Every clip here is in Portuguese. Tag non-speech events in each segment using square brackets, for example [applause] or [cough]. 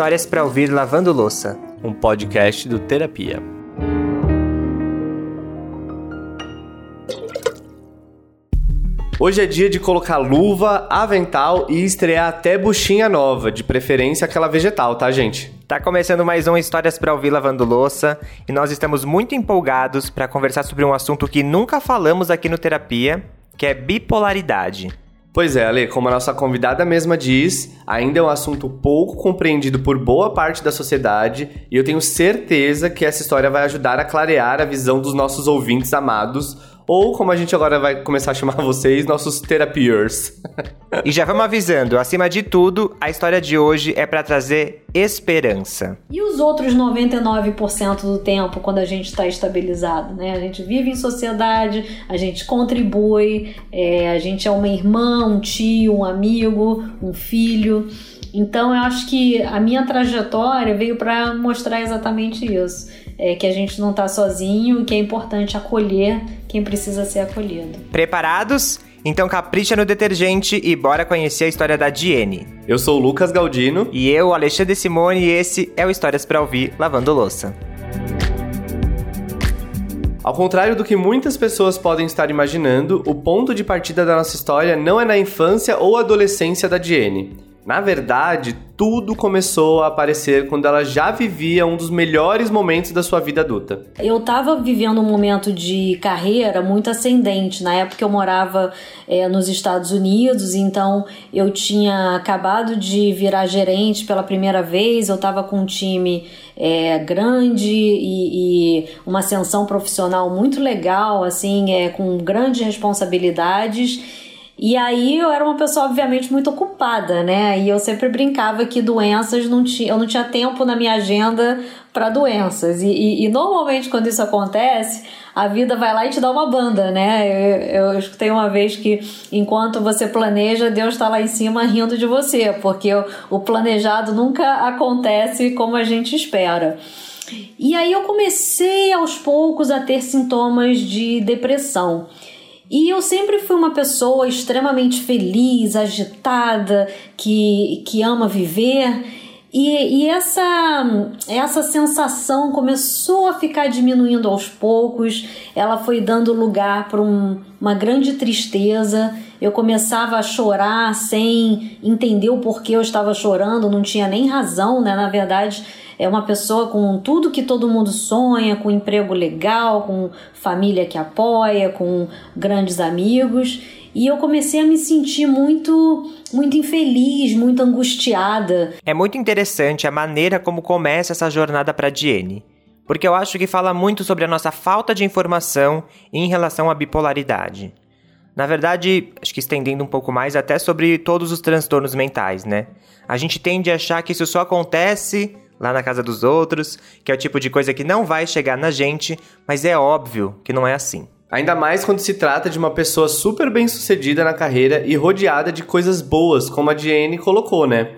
Histórias para ouvir lavando louça, um podcast do Terapia. Hoje é dia de colocar luva, avental e estrear até buchinha nova, de preferência aquela vegetal, tá, gente? Tá começando mais um Histórias para ouvir lavando louça e nós estamos muito empolgados para conversar sobre um assunto que nunca falamos aqui no Terapia, que é bipolaridade. Pois é, Ale, como a nossa convidada mesma diz, ainda é um assunto pouco compreendido por boa parte da sociedade e eu tenho certeza que essa história vai ajudar a clarear a visão dos nossos ouvintes amados ou como a gente agora vai começar a chamar [laughs] vocês, nossos terapiers. [laughs] e já vamos avisando, acima de tudo, a história de hoje é para trazer esperança. E os outros 99% do tempo quando a gente está estabilizado, né? A gente vive em sociedade, a gente contribui, é, a gente é uma irmã, um tio, um amigo, um filho. Então eu acho que a minha trajetória veio para mostrar exatamente isso é, que a gente não está sozinho e que é importante acolher quem precisa ser acolhido. Preparados? Então capricha no detergente e bora conhecer a história da Diene. Eu sou o Lucas Galdino. E eu, Alexandre Simone, e esse é o Histórias para Ouvir Lavando Louça. Ao contrário do que muitas pessoas podem estar imaginando, o ponto de partida da nossa história não é na infância ou adolescência da Diene. Na verdade, tudo começou a aparecer quando ela já vivia um dos melhores momentos da sua vida adulta. Eu estava vivendo um momento de carreira muito ascendente. Na época eu morava é, nos Estados Unidos, então eu tinha acabado de virar gerente pela primeira vez. Eu estava com um time é, grande e, e, uma ascensão profissional muito legal, assim, é, com grandes responsabilidades. E aí eu era uma pessoa, obviamente, muito ocupada, né? E eu sempre brincava que doenças não tinha, eu não tinha tempo na minha agenda para doenças. E, e, e, normalmente, quando isso acontece, a vida vai lá e te dá uma banda, né? Eu, eu escutei uma vez que enquanto você planeja, Deus está lá em cima rindo de você, porque o, o planejado nunca acontece como a gente espera. E aí eu comecei aos poucos a ter sintomas de depressão. E eu sempre fui uma pessoa extremamente feliz, agitada, que, que ama viver. E, e, essa, essa sensação começou a ficar diminuindo aos poucos, ela foi dando lugar para um, uma grande tristeza. Eu começava a chorar sem entender o porquê eu estava chorando, não tinha nem razão, né? Na verdade, é uma pessoa com tudo que todo mundo sonha, com emprego legal, com família que apoia, com grandes amigos. E eu comecei a me sentir muito, muito infeliz, muito angustiada. É muito interessante a maneira como começa essa jornada para Diene, porque eu acho que fala muito sobre a nossa falta de informação em relação à bipolaridade. Na verdade, acho que estendendo um pouco mais até sobre todos os transtornos mentais, né? A gente tende a achar que isso só acontece lá na casa dos outros, que é o tipo de coisa que não vai chegar na gente, mas é óbvio que não é assim. Ainda mais quando se trata de uma pessoa super bem sucedida na carreira e rodeada de coisas boas, como a Diane colocou, né?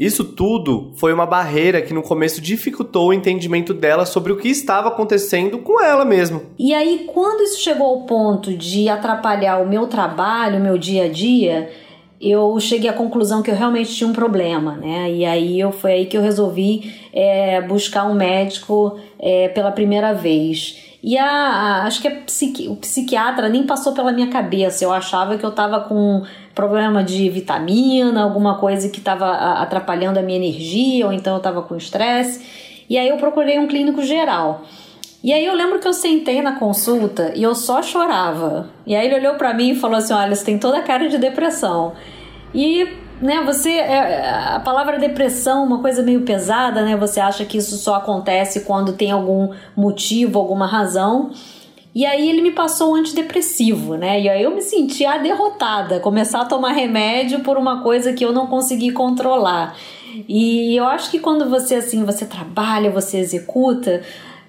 Isso tudo foi uma barreira que no começo dificultou o entendimento dela sobre o que estava acontecendo com ela mesma. E aí, quando isso chegou ao ponto de atrapalhar o meu trabalho, o meu dia a dia, eu cheguei à conclusão que eu realmente tinha um problema, né? E aí eu foi aí que eu resolvi é, buscar um médico é, pela primeira vez. E a, a acho que a psiqui, o psiquiatra nem passou pela minha cabeça. Eu achava que eu estava com problema de vitamina, alguma coisa que estava atrapalhando a minha energia, ou então eu estava com estresse. E aí eu procurei um clínico geral. E aí eu lembro que eu sentei na consulta e eu só chorava. E aí ele olhou para mim e falou assim: "Olha, você tem toda a cara de depressão". E né, você é, a palavra depressão, uma coisa meio pesada, né? Você acha que isso só acontece quando tem algum motivo, alguma razão. E aí ele me passou um antidepressivo, né? E aí eu me sentia derrotada, começar a tomar remédio por uma coisa que eu não consegui controlar. E eu acho que quando você assim, você trabalha, você executa,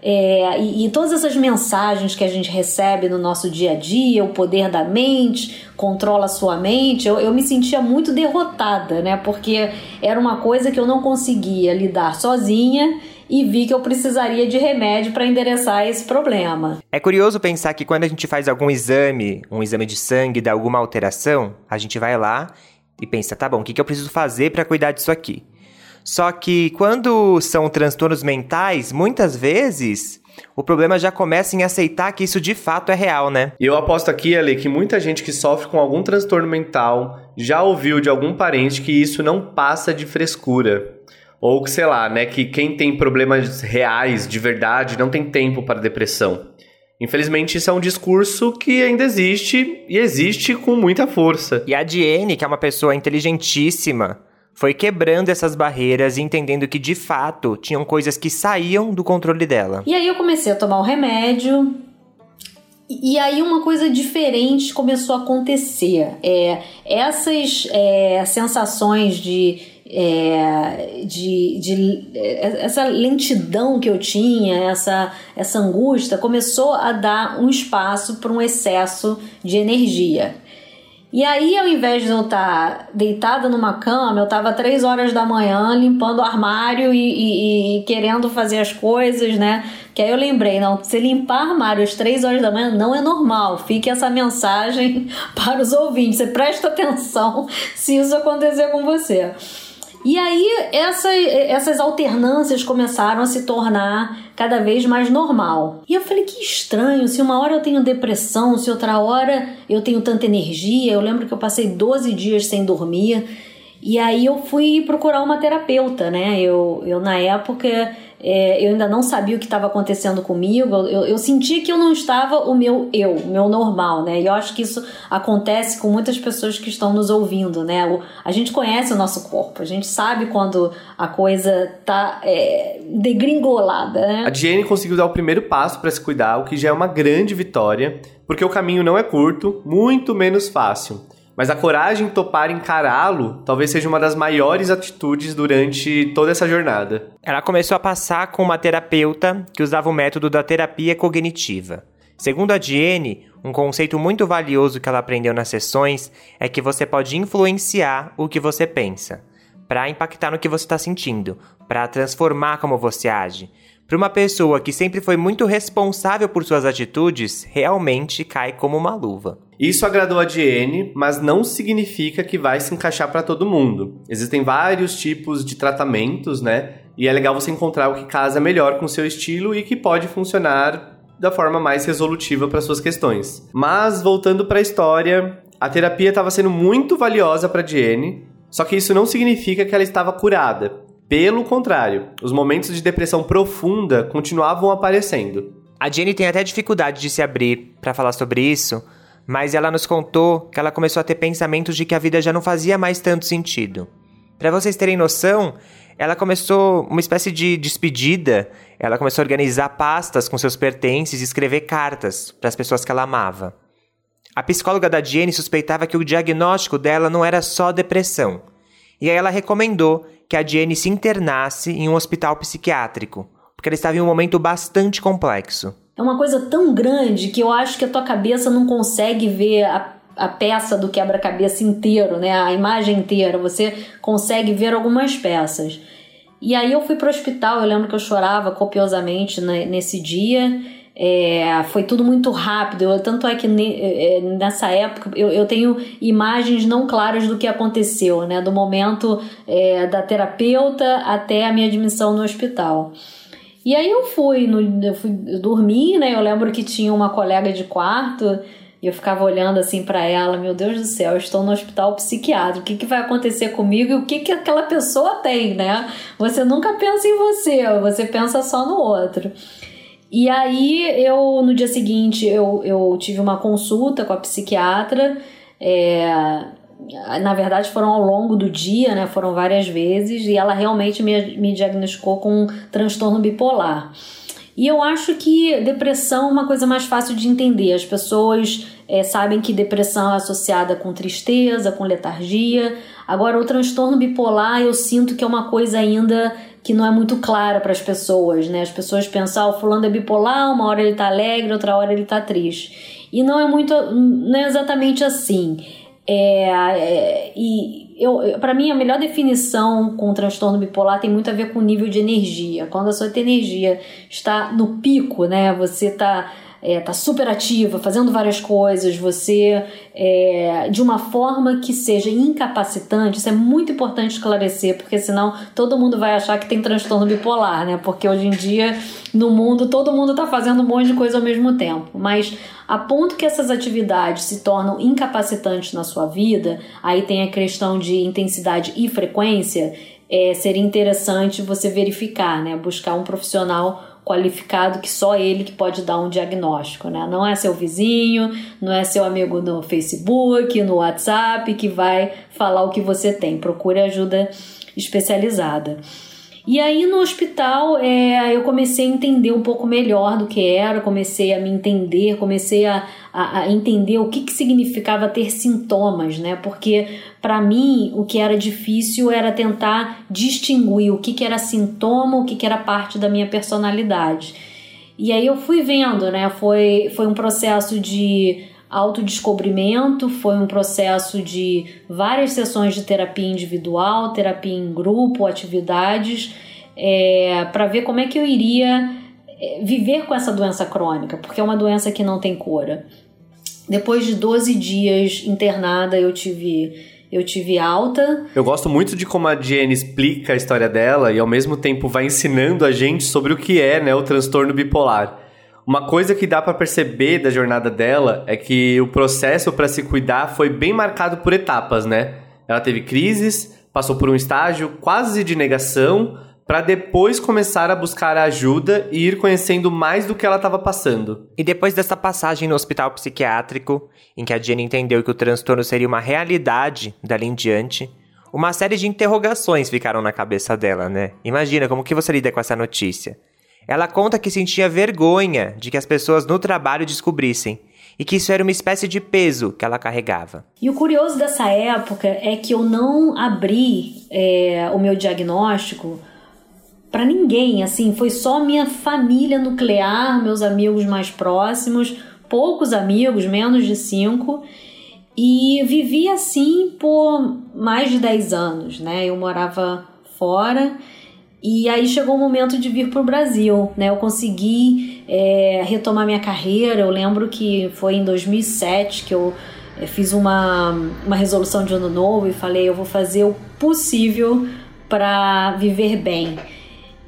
é, e, e, todas essas mensagens que a gente recebe no nosso dia a dia, o poder da mente, controla a sua mente, eu, eu me sentia muito derrotada, né? Porque era uma coisa que eu não conseguia lidar sozinha e vi que eu precisaria de remédio para endereçar esse problema. É curioso pensar que quando a gente faz algum exame, um exame de sangue, dá alguma alteração, a gente vai lá e pensa, tá bom, o que, que eu preciso fazer para cuidar disso aqui? Só que quando são transtornos mentais, muitas vezes o problema já começa em aceitar que isso de fato é real, né? E eu aposto aqui, Ale, que muita gente que sofre com algum transtorno mental já ouviu de algum parente que isso não passa de frescura. Ou que, sei lá, né, que quem tem problemas reais, de verdade, não tem tempo para depressão. Infelizmente, isso é um discurso que ainda existe e existe com muita força. E a Diene, que é uma pessoa inteligentíssima, foi quebrando essas barreiras e entendendo que de fato tinham coisas que saíam do controle dela. E aí eu comecei a tomar o remédio. E aí uma coisa diferente começou a acontecer. É, essas é, sensações de é, de, de, é, essa lentidão que eu tinha, essa, essa angústia, começou a dar um espaço para um excesso de energia. E aí, ao invés de eu estar deitada numa cama, eu estava três horas da manhã limpando o armário e, e, e, querendo fazer as coisas, né? Que aí eu lembrei, não, se limpar armário às três horas da manhã não é normal. Fique essa mensagem [laughs] para os ouvintes. Você presta atenção se isso acontecer com você. E aí essa, essas alternâncias começaram a se tornar cada vez mais normal. E eu falei que estranho, se uma hora eu tenho depressão, se outra hora eu tenho tanta energia. Eu lembro que eu passei 12 dias sem dormir. E aí eu fui procurar uma terapeuta, né? Eu, eu na época é, eu ainda não sabia o que estava acontecendo comigo, eu, eu senti que eu não estava o meu eu, o meu normal, né? E eu acho que isso acontece com muitas pessoas que estão nos ouvindo, né? O, a gente conhece o nosso corpo, a gente sabe quando a coisa tá é, degringolada, né? A Jenny conseguiu dar o primeiro passo para se cuidar, o que já é uma grande vitória, porque o caminho não é curto, muito menos fácil. Mas a coragem de topar encará-lo talvez seja uma das maiores atitudes durante toda essa jornada. Ela começou a passar com uma terapeuta que usava o método da terapia cognitiva. Segundo a Diene, um conceito muito valioso que ela aprendeu nas sessões é que você pode influenciar o que você pensa, para impactar no que você está sentindo, para transformar como você age. Para uma pessoa que sempre foi muito responsável por suas atitudes, realmente cai como uma luva. Isso agradou a Diene, mas não significa que vai se encaixar para todo mundo. Existem vários tipos de tratamentos, né? E é legal você encontrar o que casa melhor com o seu estilo e que pode funcionar da forma mais resolutiva para suas questões. Mas voltando para a história, a terapia estava sendo muito valiosa para Diene, só que isso não significa que ela estava curada. Pelo contrário, os momentos de depressão profunda continuavam aparecendo. A Jenny tem até dificuldade de se abrir para falar sobre isso, mas ela nos contou que ela começou a ter pensamentos de que a vida já não fazia mais tanto sentido. Para vocês terem noção, ela começou uma espécie de despedida. Ela começou a organizar pastas com seus pertences e escrever cartas para as pessoas que ela amava. A psicóloga da Jenny suspeitava que o diagnóstico dela não era só depressão. E aí ela recomendou que a Jenny se internasse em um hospital psiquiátrico, porque ela estava em um momento bastante complexo é uma coisa tão grande que eu acho que a tua cabeça não consegue ver a, a peça do quebra-cabeça inteiro, né? A imagem inteira. Você consegue ver algumas peças. E aí eu fui pro hospital, eu lembro que eu chorava copiosamente nesse dia. É, foi tudo muito rápido. Eu, tanto é que ne, é, é, nessa época eu, eu tenho imagens não claras do que aconteceu, né? Do momento é, da terapeuta até a minha admissão no hospital. E aí eu fui, no, eu fui dormir, né? Eu lembro que tinha uma colega de quarto e eu ficava olhando assim para ela, meu Deus do céu, estou no hospital psiquiátrico, o que, que vai acontecer comigo e o que, que aquela pessoa tem, né? Você nunca pensa em você, você pensa só no outro. E aí eu, no dia seguinte, eu, eu tive uma consulta com a psiquiatra, é, na verdade foram ao longo do dia, né? Foram várias vezes e ela realmente me, me diagnosticou com um transtorno bipolar. E eu acho que depressão é uma coisa mais fácil de entender. As pessoas é, sabem que depressão é associada com tristeza, com letargia. Agora, o transtorno bipolar eu sinto que é uma coisa ainda que não é muito clara para as pessoas, né? As pessoas pensam, ah, o fulano é bipolar, uma hora ele tá alegre, outra hora ele tá triste. E não é muito, não é exatamente assim. É, é, e eu, para mim, a melhor definição com transtorno bipolar tem muito a ver com o nível de energia. Quando a sua energia está no pico, né? Você está é, tá super ativa, fazendo várias coisas, você é, de uma forma que seja incapacitante, isso é muito importante esclarecer, porque senão todo mundo vai achar que tem transtorno bipolar, né? Porque hoje em dia no mundo todo mundo está fazendo um monte de coisa ao mesmo tempo, mas a ponto que essas atividades se tornam incapacitantes na sua vida, aí tem a questão de intensidade e frequência, é, seria interessante você verificar, né? Buscar um profissional qualificado que só ele que pode dar um diagnóstico, né? Não é seu vizinho, não é seu amigo no Facebook, no WhatsApp que vai falar o que você tem. Procure ajuda especializada. E aí no hospital é, eu comecei a entender um pouco melhor do que era, comecei a me entender, comecei a, a, a entender o que, que significava ter sintomas, né? Porque para mim o que era difícil era tentar distinguir o que, que era sintoma, o que, que era parte da minha personalidade. E aí eu fui vendo, né? Foi, foi um processo de autodescobrimento, foi um processo de várias sessões de terapia individual, terapia em grupo, atividades, é, para ver como é que eu iria é, viver com essa doença crônica, porque é uma doença que não tem cura. Depois de 12 dias internada, eu tive eu tive alta. Eu gosto muito de como a Jenny explica a história dela e ao mesmo tempo vai ensinando a gente sobre o que é, né, o transtorno bipolar. Uma coisa que dá para perceber da jornada dela é que o processo para se cuidar foi bem marcado por etapas, né? Ela teve crises, passou por um estágio quase de negação, para depois começar a buscar ajuda e ir conhecendo mais do que ela estava passando. E depois dessa passagem no hospital psiquiátrico, em que a Jenny entendeu que o transtorno seria uma realidade dali em diante, uma série de interrogações ficaram na cabeça dela, né? Imagina como que você lida com essa notícia. Ela conta que sentia vergonha de que as pessoas no trabalho descobrissem e que isso era uma espécie de peso que ela carregava. E o curioso dessa época é que eu não abri é, o meu diagnóstico para ninguém, assim, foi só minha família nuclear, meus amigos mais próximos, poucos amigos, menos de cinco, e vivi assim por mais de 10 anos, né? Eu morava fora e aí chegou o momento de vir para o Brasil, né? Eu consegui é, retomar minha carreira. Eu lembro que foi em 2007 que eu é, fiz uma, uma resolução de ano novo e falei: eu vou fazer o possível para viver bem.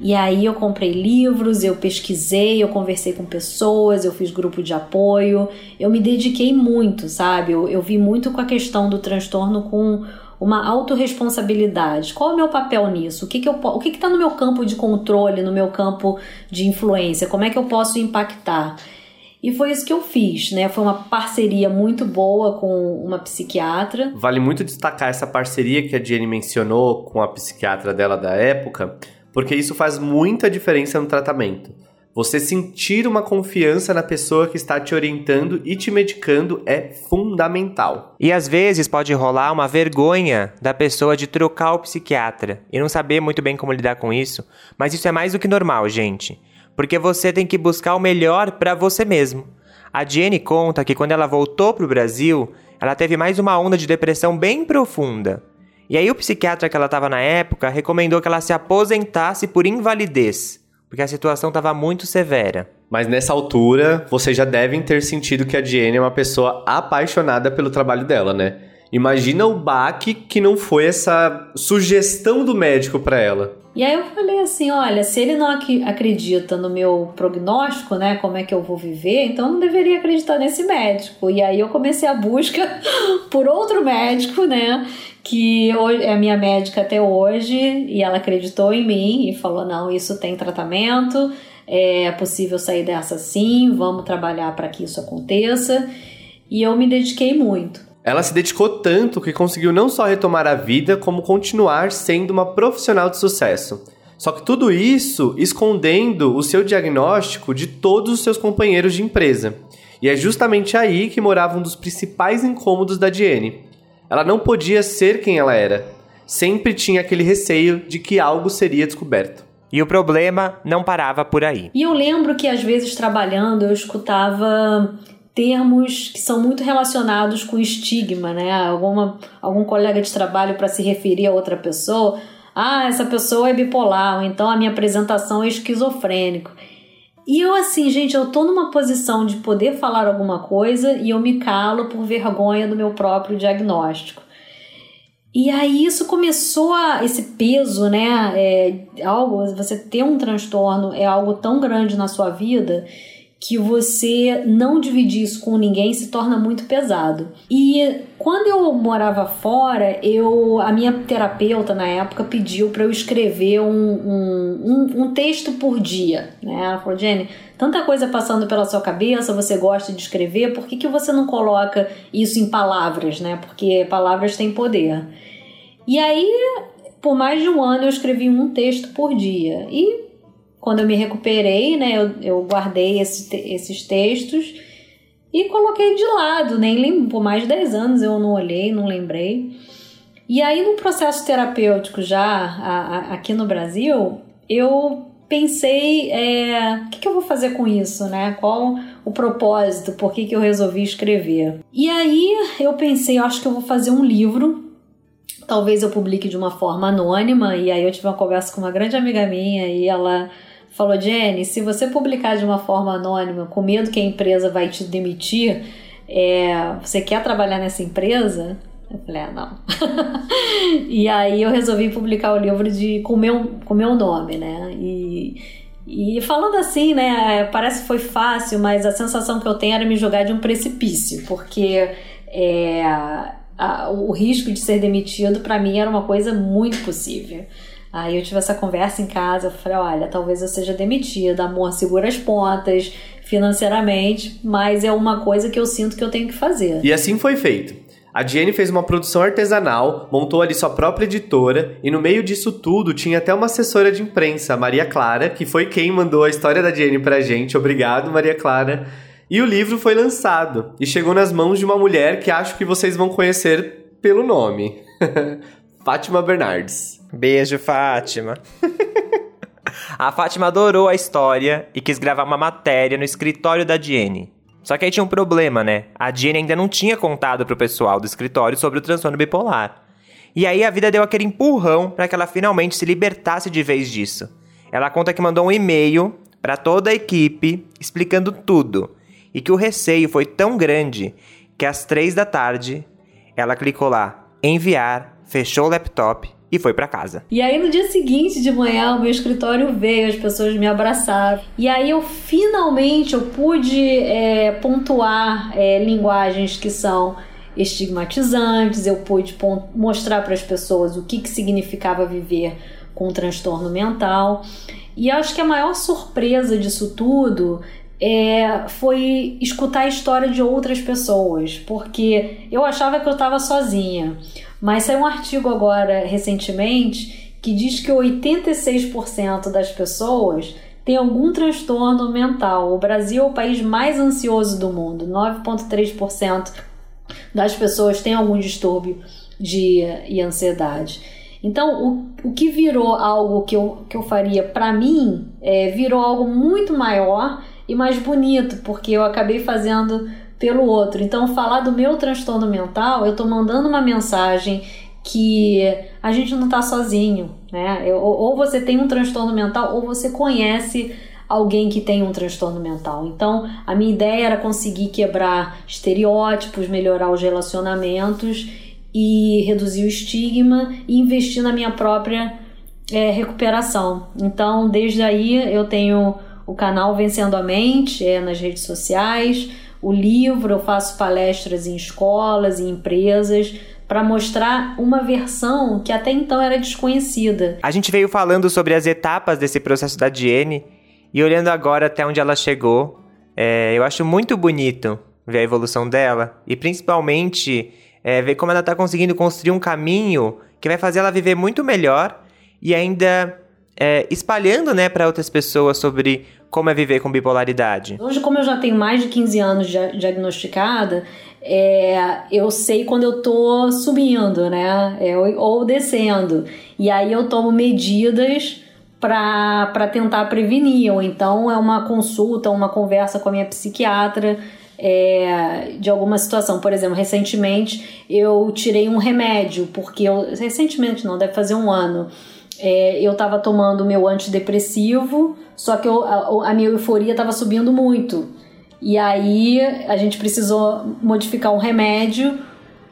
E aí eu comprei livros, eu pesquisei, eu conversei com pessoas, eu fiz grupo de apoio, eu me dediquei muito, sabe? Eu, eu vi muito com a questão do transtorno com uma autorresponsabilidade. Qual é o meu papel nisso? O que, que, eu, o que está no meu campo de controle, no meu campo de influência? Como é que eu posso impactar? E foi isso que eu fiz, né? Foi uma parceria muito boa com uma psiquiatra. Vale muito destacar essa parceria que a Jenny mencionou com a psiquiatra dela da época, porque isso faz muita diferença no tratamento. Você sentir uma confiança na pessoa que está te orientando e te medicando é fundamental. E às vezes pode rolar uma vergonha da pessoa de trocar o psiquiatra e não saber muito bem como lidar com isso, mas isso é mais do que normal, gente, porque você tem que buscar o melhor para você mesmo. A Jenny conta que quando ela voltou para o Brasil, ela teve mais uma onda de depressão bem profunda. E aí o psiquiatra que ela estava na época recomendou que ela se aposentasse por invalidez porque a situação estava muito severa. Mas nessa altura, vocês já devem ter sentido que a Diane é uma pessoa apaixonada pelo trabalho dela, né? Imagina o baque que não foi essa sugestão do médico para ela. E aí eu falei assim, olha, se ele não acredita no meu prognóstico, né, como é que eu vou viver, então não deveria acreditar nesse médico. E aí eu comecei a busca [laughs] por outro médico, né, que é a minha médica até hoje, e ela acreditou em mim e falou: não, isso tem tratamento, é possível sair dessa sim, vamos trabalhar para que isso aconteça. E eu me dediquei muito. Ela se dedicou tanto que conseguiu não só retomar a vida, como continuar sendo uma profissional de sucesso. Só que tudo isso escondendo o seu diagnóstico de todos os seus companheiros de empresa. E é justamente aí que morava um dos principais incômodos da Diene. Ela não podia ser quem ela era. Sempre tinha aquele receio de que algo seria descoberto. E o problema não parava por aí. E eu lembro que às vezes trabalhando eu escutava termos que são muito relacionados com estigma, né? Alguma, algum colega de trabalho para se referir a outra pessoa, ah, essa pessoa é bipolar, ou então a minha apresentação é esquizofrênico. E eu, assim, gente, eu tô numa posição de poder falar alguma coisa e eu me calo por vergonha do meu próprio diagnóstico. E aí isso começou a. esse peso, né? É, algo, você ter um transtorno é algo tão grande na sua vida que você não dividir isso com ninguém se torna muito pesado. E quando eu morava fora, eu a minha terapeuta na época pediu para eu escrever um, um, um, um, texto por dia. Né? Ela falou, Jenny, tanta coisa passando pela sua cabeça, você gosta de escrever, por que, que você não coloca isso em palavras? Né? Porque palavras têm poder. E aí, por mais de um ano, eu escrevi um texto por dia. E quando eu me recuperei, né, eu, eu guardei esse, esses textos e coloquei de lado, nem lembro, por mais de 10 anos eu não olhei, não lembrei. E aí, no processo terapêutico já a, a, aqui no Brasil, eu pensei, é, o que, que, eu vou fazer com isso, né? Qual o propósito, por que, que eu resolvi escrever? E aí eu pensei, acho que eu vou fazer um livro talvez eu publique de uma forma anônima. E aí eu tive uma conversa com uma grande amiga minha e ela falou: Jenny, se você publicar de uma forma anônima, com medo que a empresa vai te demitir, é, você quer trabalhar nessa empresa? Eu falei, ah, não. [laughs] e aí eu resolvi publicar o livro de, com meu, com meu nome, né? E, e falando assim, né? Parece que foi fácil, mas a sensação que eu tenho era me jogar de um precipício, porque é, a, o risco de ser demitido para mim era uma coisa muito possível. Aí eu tive essa conversa em casa, eu falei, olha, talvez eu seja demitida, amor segura as pontas financeiramente, mas é uma coisa que eu sinto que eu tenho que fazer. E assim foi feito. A Jenny fez uma produção artesanal, montou ali sua própria editora e no meio disso tudo tinha até uma assessora de imprensa, Maria Clara, que foi quem mandou a história da Jenny pra gente. Obrigado, Maria Clara. E o livro foi lançado e chegou nas mãos de uma mulher que acho que vocês vão conhecer pelo nome. [laughs] Fátima Bernardes. Beijo, Fátima. [laughs] a Fátima adorou a história e quis gravar uma matéria no escritório da Diene. Só que aí tinha um problema, né? A Diene ainda não tinha contado pro pessoal do escritório sobre o transtorno bipolar. E aí a vida deu aquele empurrão para que ela finalmente se libertasse de vez disso. Ela conta que mandou um e-mail para toda a equipe explicando tudo e que o receio foi tão grande que às três da tarde ela clicou lá enviar, fechou o laptop e foi para casa. E aí no dia seguinte de manhã o meu escritório veio, as pessoas me abraçaram. E aí eu finalmente eu pude é, pontuar é, linguagens que são estigmatizantes, eu pude mostrar para as pessoas o que, que significava viver com transtorno mental. E acho que a maior surpresa disso tudo é, foi escutar a história de outras pessoas, porque eu achava que eu estava sozinha. Mas saiu um artigo agora, recentemente, que diz que 86% das pessoas tem algum transtorno mental. O Brasil é o país mais ansioso do mundo. 9,3% das pessoas têm algum distúrbio de e ansiedade. Então, o, o que virou algo que eu, que eu faria para mim é, virou algo muito maior e mais bonito, porque eu acabei fazendo pelo outro. Então, falar do meu transtorno mental, eu estou mandando uma mensagem que a gente não está sozinho, né? Ou você tem um transtorno mental ou você conhece alguém que tem um transtorno mental. Então, a minha ideia era conseguir quebrar estereótipos, melhorar os relacionamentos e reduzir o estigma e investir na minha própria é, recuperação. Então, desde aí eu tenho o canal Vencendo a Mente é nas redes sociais, o livro, eu faço palestras em escolas e empresas para mostrar uma versão que até então era desconhecida. A gente veio falando sobre as etapas desse processo da Diene e olhando agora até onde ela chegou, é, eu acho muito bonito ver a evolução dela e principalmente é, ver como ela está conseguindo construir um caminho que vai fazer ela viver muito melhor e ainda é, espalhando né, para outras pessoas sobre como é viver com bipolaridade? Hoje, como eu já tenho mais de 15 anos diagnosticada, é, eu sei quando eu tô subindo, né? É, ou descendo. E aí eu tomo medidas para tentar prevenir. Ou então é uma consulta, uma conversa com a minha psiquiatra. É, de alguma situação. Por exemplo, recentemente eu tirei um remédio, porque eu. Recentemente não, deve fazer um ano é, eu estava tomando meu antidepressivo, só que eu, a, a minha euforia estava subindo muito. E aí a gente precisou modificar um remédio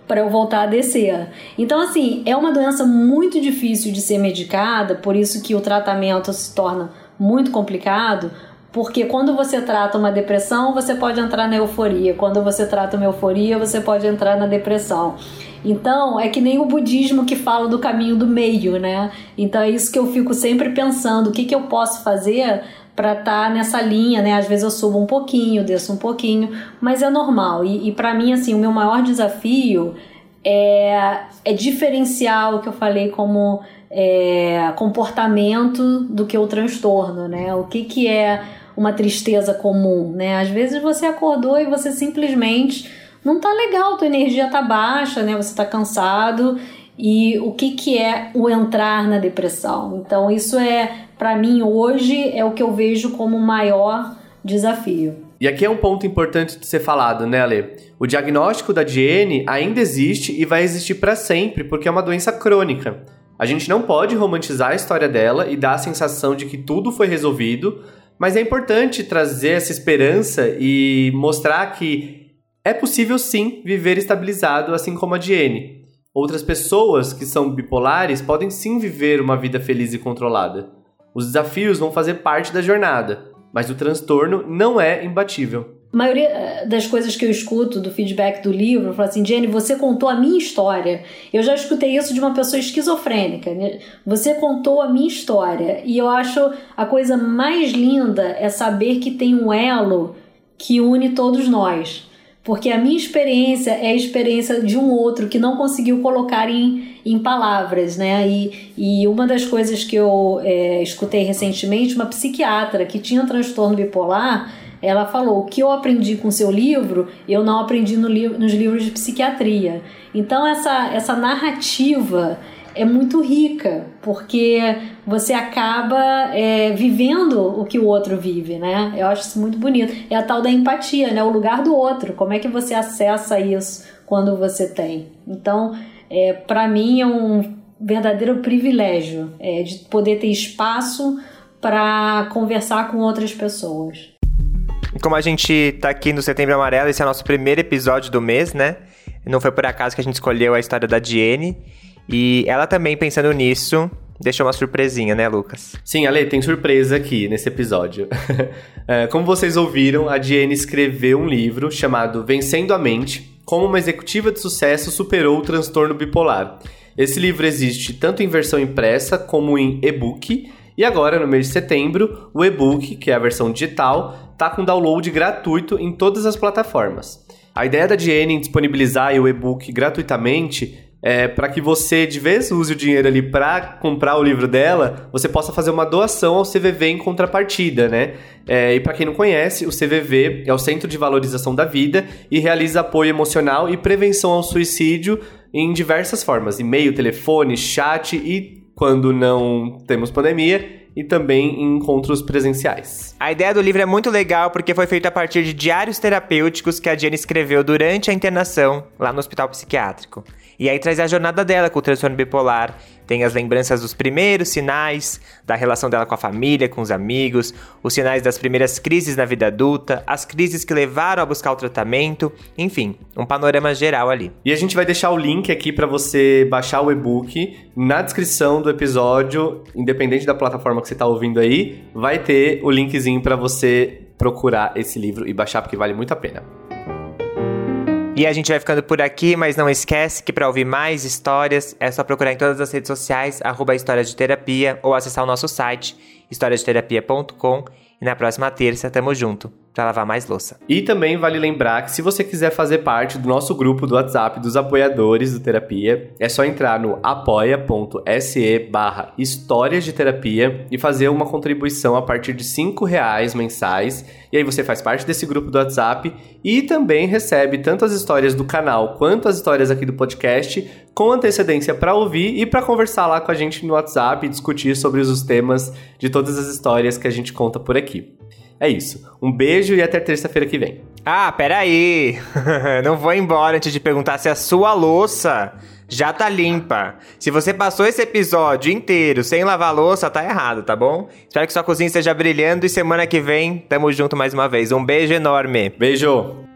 para eu voltar a descer. Então, assim, é uma doença muito difícil de ser medicada, por isso que o tratamento se torna muito complicado, porque quando você trata uma depressão, você pode entrar na euforia. Quando você trata uma euforia, você pode entrar na depressão. Então, é que nem o budismo que fala do caminho do meio, né? Então, é isso que eu fico sempre pensando: o que, que eu posso fazer para estar tá nessa linha, né? Às vezes eu subo um pouquinho, desço um pouquinho, mas é normal. E, e para mim, assim, o meu maior desafio é, é diferenciar o que eu falei como é, comportamento do que o transtorno, né? O que, que é uma tristeza comum, né? Às vezes você acordou e você simplesmente não tá legal, tua energia tá baixa, né? Você tá cansado e o que que é o entrar na depressão. Então isso é para mim hoje é o que eu vejo como o maior desafio. E aqui é um ponto importante de ser falado, né, Ale? O diagnóstico da Diene ainda existe e vai existir para sempre, porque é uma doença crônica. A gente não pode romantizar a história dela e dar a sensação de que tudo foi resolvido, mas é importante trazer essa esperança e mostrar que é possível sim viver estabilizado, assim como a Diene. Outras pessoas que são bipolares podem sim viver uma vida feliz e controlada. Os desafios vão fazer parte da jornada, mas o transtorno não é imbatível. A maioria eh, das coisas que eu escuto do feedback do livro, fala assim, Jenny, você contou a minha história. Eu já escutei isso de uma pessoa esquizofrênica. Né? Você contou a minha história. E eu acho a coisa mais linda é saber que tem um elo que une todos nós. Porque a minha experiência é a experiência de um outro que não conseguiu colocar em, em palavras, né? E, e uma das coisas que eu é, escutei recentemente, uma psiquiatra que tinha transtorno bipolar, ela falou: o que eu aprendi com seu livro, eu não aprendi no li nos livros de psiquiatria. Então, essa, essa narrativa é muito rica, porque você acaba é, vivendo o que o outro vive, né? Eu acho isso muito bonito. É a tal da empatia, né? O lugar do outro. Como é que você acessa isso quando você tem? Então, é, para mim é um verdadeiro privilégio é, de poder ter espaço para conversar com outras pessoas. Como a gente tá aqui no Setembro Amarelo, esse é o nosso primeiro episódio do mês, né? Não foi por acaso que a gente escolheu a história da Diene. E ela também, pensando nisso, deixou uma surpresinha, né, Lucas? Sim, Ale, tem surpresa aqui nesse episódio. [laughs] É, como vocês ouviram, a Diene escreveu um livro chamado Vencendo a Mente: Como uma executiva de sucesso superou o transtorno bipolar. Esse livro existe tanto em versão impressa como em e-book. E agora, no mês de setembro, o e-book, que é a versão digital, tá com download gratuito em todas as plataformas. A ideia da Diene em disponibilizar o e-book gratuitamente é, para que você de vez use o dinheiro ali para comprar o livro dela, você possa fazer uma doação ao CVV em contrapartida, né? É, e para quem não conhece, o CVV é o Centro de Valorização da Vida e realiza apoio emocional e prevenção ao suicídio em diversas formas: e-mail, telefone, chat e quando não temos pandemia, e também em encontros presenciais. A ideia do livro é muito legal porque foi feito a partir de diários terapêuticos que a Jenny escreveu durante a internação lá no hospital psiquiátrico. E aí traz a jornada dela com o transtorno bipolar, tem as lembranças dos primeiros sinais, da relação dela com a família, com os amigos, os sinais das primeiras crises na vida adulta, as crises que levaram a buscar o tratamento, enfim, um panorama geral ali. E a gente vai deixar o link aqui para você baixar o e-book na descrição do episódio, independente da plataforma que você está ouvindo aí, vai ter o linkzinho para você procurar esse livro e baixar porque vale muito a pena. E a gente vai ficando por aqui, mas não esquece que para ouvir mais histórias é só procurar em todas as redes sociais, arroba Histórias de Terapia, ou acessar o nosso site, historiadeterapia.com. E na próxima terça, tamo junto para lavar mais louça. E também vale lembrar que se você quiser fazer parte do nosso grupo do WhatsApp dos apoiadores do Terapia, é só entrar no apoia.se barra Histórias de Terapia e fazer uma contribuição a partir de cinco reais mensais. E aí você faz parte desse grupo do WhatsApp e também recebe tanto as histórias do canal quanto as histórias aqui do podcast com antecedência para ouvir e para conversar lá com a gente no WhatsApp e discutir sobre os temas de todas as histórias que a gente conta por aqui. É isso. Um beijo e até terça-feira que vem. Ah, peraí! [laughs] Não vou embora antes de perguntar se a sua louça já tá limpa. Se você passou esse episódio inteiro sem lavar a louça, tá errado, tá bom? Espero que sua cozinha esteja brilhando e semana que vem tamo junto mais uma vez. Um beijo enorme. Beijo!